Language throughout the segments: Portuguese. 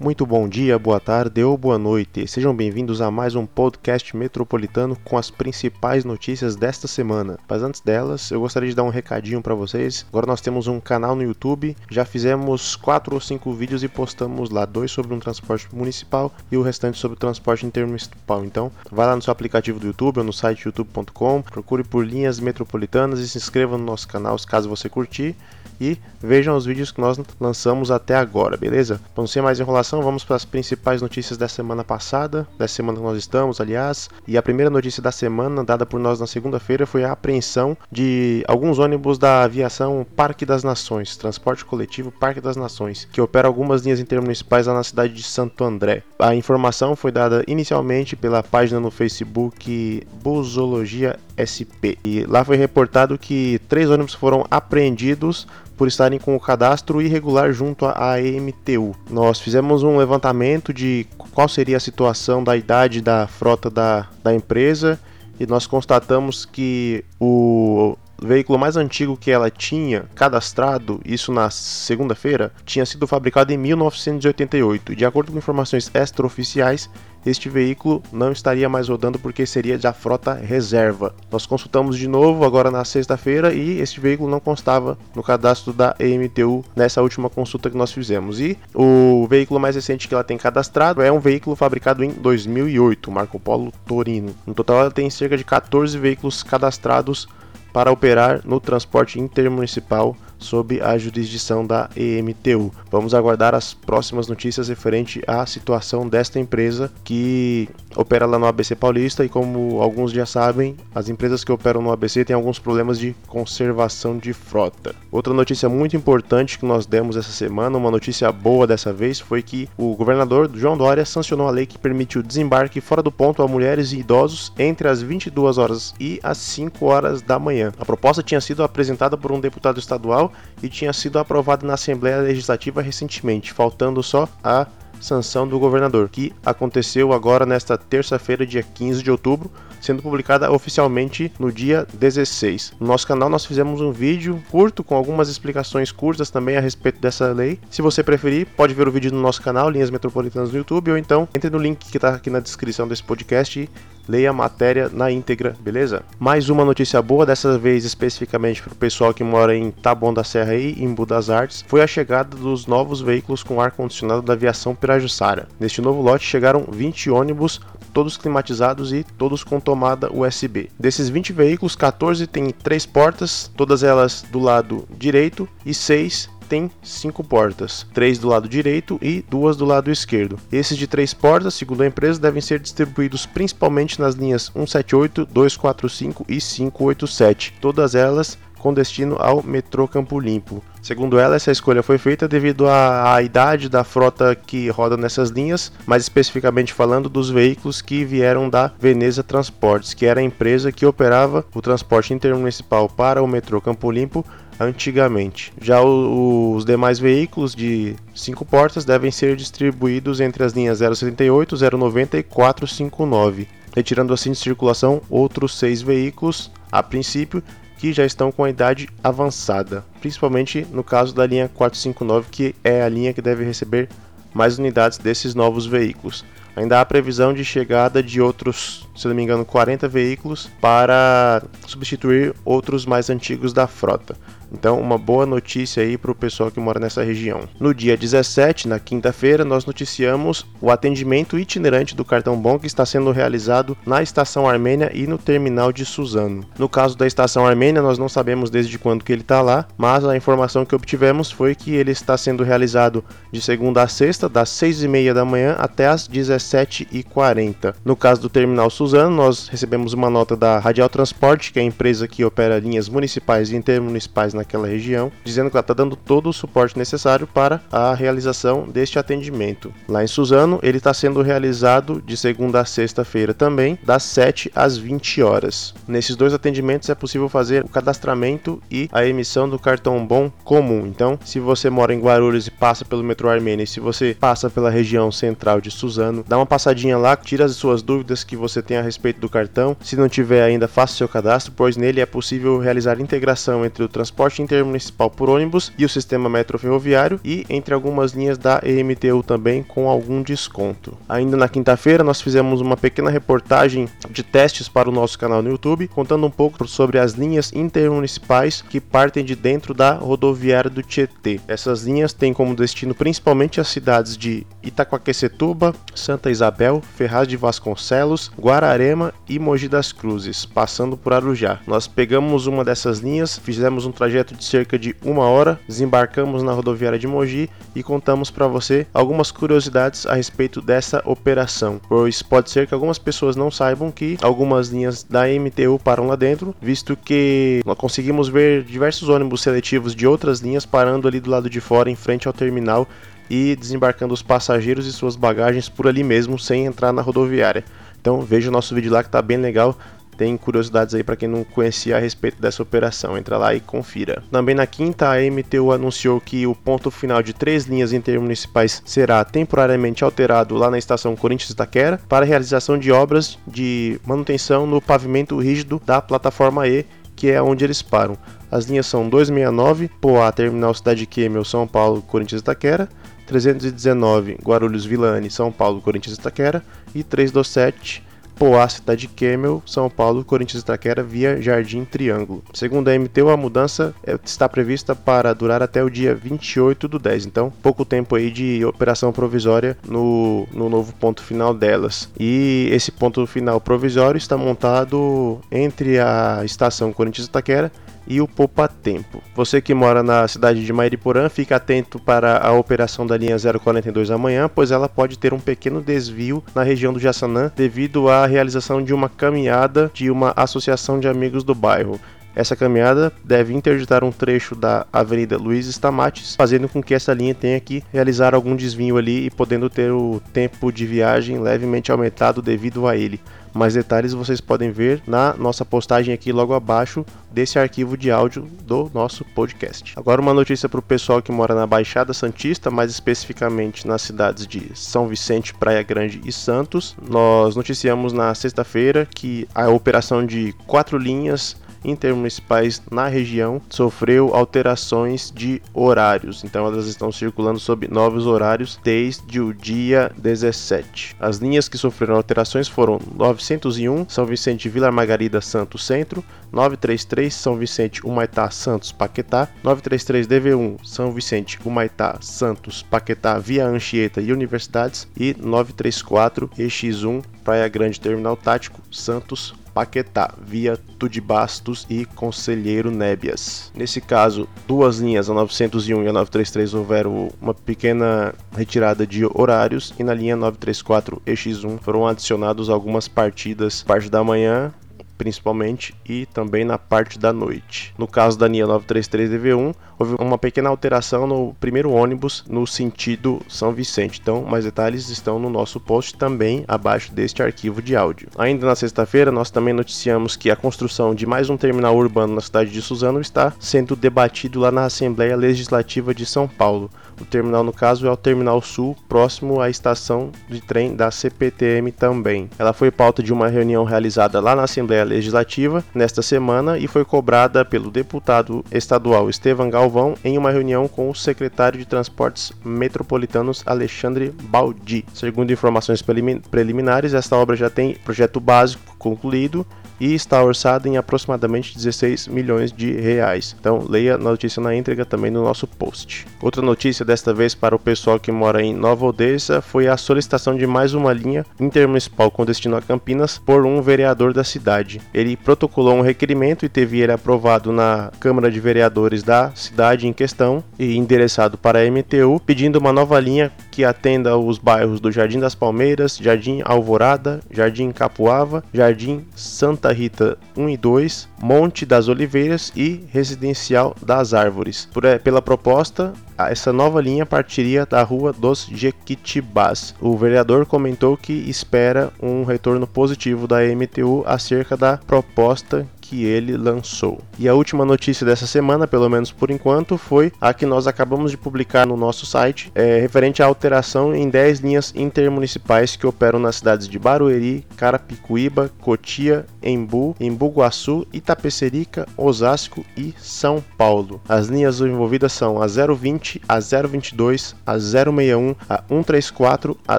Muito bom dia, boa tarde ou boa noite. Sejam bem-vindos a mais um podcast metropolitano com as principais notícias desta semana. Mas antes delas, eu gostaria de dar um recadinho para vocês. Agora nós temos um canal no YouTube. Já fizemos quatro ou cinco vídeos e postamos lá dois sobre um transporte municipal e o restante sobre o transporte intermunicipal. Então, vai lá no seu aplicativo do YouTube ou no site youtube.com, procure por linhas metropolitanas e se inscreva no nosso canal caso você curtir e vejam os vídeos que nós lançamos até agora, beleza? Para não ser mais enrolação, vamos para as principais notícias da semana passada, da semana que nós estamos, aliás. E a primeira notícia da semana, dada por nós na segunda-feira, foi a apreensão de alguns ônibus da aviação Parque das Nações, transporte coletivo Parque das Nações, que opera algumas linhas intermunicipais lá na cidade de Santo André. A informação foi dada inicialmente pela página no Facebook Busologia SP. E lá foi reportado que três ônibus foram apreendidos por estarem com o cadastro irregular junto à AMTU. Nós fizemos um levantamento de qual seria a situação da idade da frota da, da empresa e nós constatamos que o veículo mais antigo que ela tinha cadastrado, isso na segunda-feira, tinha sido fabricado em 1988. E de acordo com informações extraoficiais, este veículo não estaria mais rodando porque seria da frota reserva. Nós consultamos de novo agora na sexta-feira e este veículo não constava no cadastro da EMTU nessa última consulta que nós fizemos. E o veículo mais recente que ela tem cadastrado é um veículo fabricado em 2008, Marco Polo Torino. No total, ela tem cerca de 14 veículos cadastrados para operar no transporte intermunicipal sob a jurisdição da EMTU. Vamos aguardar as próximas notícias referente à situação desta empresa que opera lá no ABC Paulista e como alguns já sabem, as empresas que operam no ABC têm alguns problemas de conservação de frota. Outra notícia muito importante que nós demos essa semana, uma notícia boa dessa vez, foi que o governador João Dória sancionou a lei que permite o desembarque fora do ponto a mulheres e idosos entre as 22 horas e as 5 horas da manhã. A proposta tinha sido apresentada por um deputado estadual e tinha sido aprovado na Assembleia Legislativa recentemente, faltando só a sanção do governador, que aconteceu agora nesta terça-feira, dia 15 de outubro, sendo publicada oficialmente no dia 16. No nosso canal nós fizemos um vídeo curto com algumas explicações curtas também a respeito dessa lei. Se você preferir, pode ver o vídeo no nosso canal, Linhas Metropolitanas no YouTube, ou então entre no link que está aqui na descrição desse podcast e leia a matéria na íntegra, beleza? Mais uma notícia boa, dessa vez especificamente para o pessoal que mora em Taboão da Serra e em Budas Artes, foi a chegada dos novos veículos com ar-condicionado da aviação Pirajussara. Neste novo lote chegaram 20 ônibus todos climatizados e todos com tomada USB. Desses 20 veículos, 14 têm três portas, todas elas do lado direito, e 6 tem cinco portas, três do lado direito e duas do lado esquerdo. Esses de três portas, segundo a empresa, devem ser distribuídos principalmente nas linhas 178, 245 e 587, todas elas com destino ao metrô Campo Limpo. Segundo ela, essa escolha foi feita devido à, à, idade da frota que roda nessas linhas, mais especificamente falando dos veículos que vieram da Veneza Transportes, que era a empresa que operava o transporte intermunicipal para o metrô Campo Limpo antigamente. Já o, os demais veículos de cinco portas devem ser distribuídos entre as linhas 078, 090 e 459, retirando assim de circulação outros seis veículos, a princípio, que já estão com a idade avançada, principalmente no caso da linha 459, que é a linha que deve receber mais unidades desses novos veículos. Ainda há previsão de chegada de outros, se não me engano, 40 veículos para substituir outros mais antigos da frota. Então, uma boa notícia aí para o pessoal que mora nessa região. No dia 17, na quinta-feira, nós noticiamos o atendimento itinerante do cartão Bom que está sendo realizado na estação Armênia e no terminal de Suzano. No caso da estação Armênia, nós não sabemos desde quando que ele está lá, mas a informação que obtivemos foi que ele está sendo realizado de segunda a sexta, das 6 e meia da manhã até as 17h40. No caso do terminal Suzano, nós recebemos uma nota da Radial Transporte, que é a empresa que opera linhas municipais e intermunicipais naquela região, dizendo que ela está dando todo o suporte necessário para a realização deste atendimento. Lá em Suzano, ele está sendo realizado de segunda a sexta-feira também, das 7 às 20 horas. Nesses dois atendimentos é possível fazer o cadastramento e a emissão do cartão bom comum. Então, se você mora em Guarulhos e passa pelo metrô Armênia, e se você passa pela região central de Suzano, dá uma passadinha lá, tira as suas dúvidas que você tem a respeito do cartão. Se não tiver ainda, faça seu cadastro, pois nele é possível realizar integração entre o transporte intermunicipal por ônibus e o sistema metro ferroviário e entre algumas linhas da EMTU também com algum desconto. Ainda na quinta-feira nós fizemos uma pequena reportagem de testes para o nosso canal no YouTube, contando um pouco sobre as linhas intermunicipais que partem de dentro da rodoviária do Tietê. Essas linhas têm como destino principalmente as cidades de Itacoaquecetuba, Santa Isabel, Ferraz de Vasconcelos, Guararema e Mogi das Cruzes, passando por Arujá. Nós pegamos uma dessas linhas, fizemos um trajeto de cerca de uma hora, desembarcamos na rodoviária de Mogi e contamos para você algumas curiosidades a respeito dessa operação, pois pode ser que algumas pessoas não saibam que algumas linhas da MTU param lá dentro, visto que nós conseguimos ver diversos ônibus seletivos de outras linhas parando ali do lado de fora em frente ao terminal e desembarcando os passageiros e suas bagagens por ali mesmo sem entrar na rodoviária. Então veja o nosso vídeo lá que tá bem legal. Tem curiosidades aí para quem não conhecia a respeito dessa operação. Entra lá e confira. Também na quinta, a MTU anunciou que o ponto final de três linhas intermunicipais será temporariamente alterado lá na estação Corinthians Itaquera para realização de obras de manutenção no pavimento rígido da plataforma E, que é onde eles param. As linhas são 269, Poá, Terminal Cidade Quêmel, São Paulo, Corinthians Itaquera, 319 Guarulhos Vilane, São Paulo, Corinthians Itaquera e 327 Poá, Cidade Kemel, São Paulo, Corinthians Itaquera via Jardim Triângulo. Segundo a MTU, a mudança é, está prevista para durar até o dia 28 do 10, então pouco tempo aí de operação provisória no, no novo ponto final delas. E esse ponto final provisório está montado entre a estação Corinthians Itaquera e o Poupa Tempo. Você que mora na cidade de Mairiporã, fica atento para a operação da linha 042 amanhã, pois ela pode ter um pequeno desvio na região do Jaçanã devido à realização de uma caminhada de uma associação de amigos do bairro. Essa caminhada deve interditar um trecho da Avenida Luiz Stamates, fazendo com que essa linha tenha que realizar algum desvio ali e podendo ter o tempo de viagem levemente aumentado devido a ele. Mais detalhes vocês podem ver na nossa postagem aqui logo abaixo desse arquivo de áudio do nosso podcast. Agora uma notícia para o pessoal que mora na Baixada Santista, mais especificamente nas cidades de São Vicente, Praia Grande e Santos. Nós noticiamos na sexta-feira que a operação de quatro linhas intermunicipais na região sofreu alterações de horários, então elas estão circulando sob novos horários desde o dia 17. As linhas que sofreram alterações foram 901 São Vicente Vila Margarida Santos Centro, 933 São Vicente Humaitá Santos Paquetá, 933 DV1 São Vicente Humaitá Santos Paquetá Via Anchieta e Universidades e 934 EX1 Praia Grande Terminal Tático Santos Paquetá, via Tudibastos e Conselheiro Nébias. Nesse caso, duas linhas, a 901 e a 933, houveram uma pequena retirada de horários e na linha 934 e X1 foram adicionados algumas partidas parte da manhã principalmente, e também na parte da noite. No caso da linha 933 DV1, houve uma pequena alteração no primeiro ônibus no sentido São Vicente. Então, mais detalhes estão no nosso post também abaixo deste arquivo de áudio. Ainda na sexta-feira, nós também noticiamos que a construção de mais um terminal urbano na cidade de Suzano está sendo debatido lá na Assembleia Legislativa de São Paulo. O terminal, no caso, é o Terminal Sul, próximo à estação de trem da CPTM também. Ela foi pauta de uma reunião realizada lá na Assembleia Legislativa nesta semana e foi cobrada pelo deputado estadual Estevam Galvão em uma reunião com o secretário de Transportes Metropolitanos Alexandre Baldi. Segundo informações preliminares, esta obra já tem projeto básico concluído e está orçada em aproximadamente 16 milhões de reais. Então leia a notícia na íntegra também no nosso post. Outra notícia desta vez para o pessoal que mora em Nova Odessa foi a solicitação de mais uma linha intermunicipal com destino a Campinas por um vereador da cidade. Ele protocolou um requerimento e teve ele aprovado na Câmara de Vereadores da cidade em questão e endereçado para a MTU, pedindo uma nova linha que atenda os bairros do Jardim das Palmeiras, Jardim Alvorada, Jardim Capuava, Jardim Santa Rita 1 e 2, Monte das Oliveiras e Residencial das Árvores. Por, é, pela proposta, essa nova linha partiria da Rua dos Jequitibás. O vereador comentou que espera um retorno positivo da MTU acerca da proposta que ele lançou. E a última notícia dessa semana, pelo menos por enquanto, foi a que nós acabamos de publicar no nosso site, é, referente à alteração em 10 linhas intermunicipais que operam nas cidades de Barueri, Carapicuíba, Cotia, Embu, Embu-Guaçu, Itapecerica, Osasco e São Paulo. As linhas envolvidas são a 020, a 022, a 061, a 134, a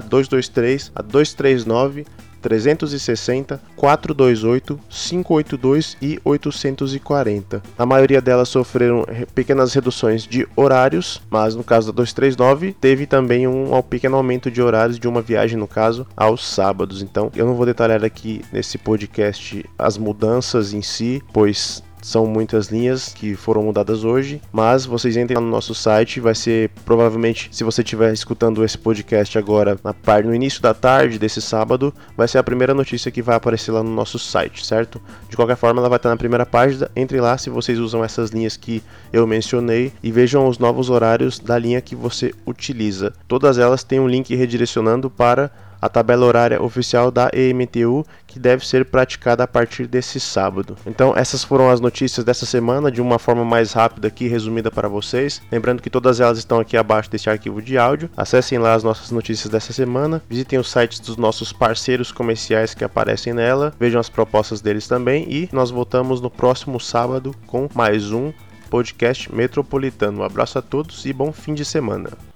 223, a 239, 360, 428, 582 e 840. A maioria delas sofreram pequenas reduções de horários, mas no caso da 239 teve também um pequeno aumento de horários de uma viagem, no caso, aos sábados. Então eu não vou detalhar aqui nesse podcast as mudanças em si, pois são muitas linhas que foram mudadas hoje, mas vocês entrem no nosso site, vai ser provavelmente, se você estiver escutando esse podcast agora na parte no início da tarde desse sábado, vai ser a primeira notícia que vai aparecer lá no nosso site, certo? De qualquer forma, ela vai estar na primeira página. Entre lá se vocês usam essas linhas que eu mencionei e vejam os novos horários da linha que você utiliza. Todas elas têm um link redirecionando para a tabela horária oficial da EMTU que deve ser praticada a partir desse sábado. Então, essas foram as notícias dessa semana de uma forma mais rápida aqui, resumida para vocês. Lembrando que todas elas estão aqui abaixo deste arquivo de áudio. Acessem lá as nossas notícias dessa semana, visitem os sites dos nossos parceiros comerciais que aparecem nela, vejam as propostas deles também e nós voltamos no próximo sábado com mais um podcast metropolitano. Um abraço a todos e bom fim de semana.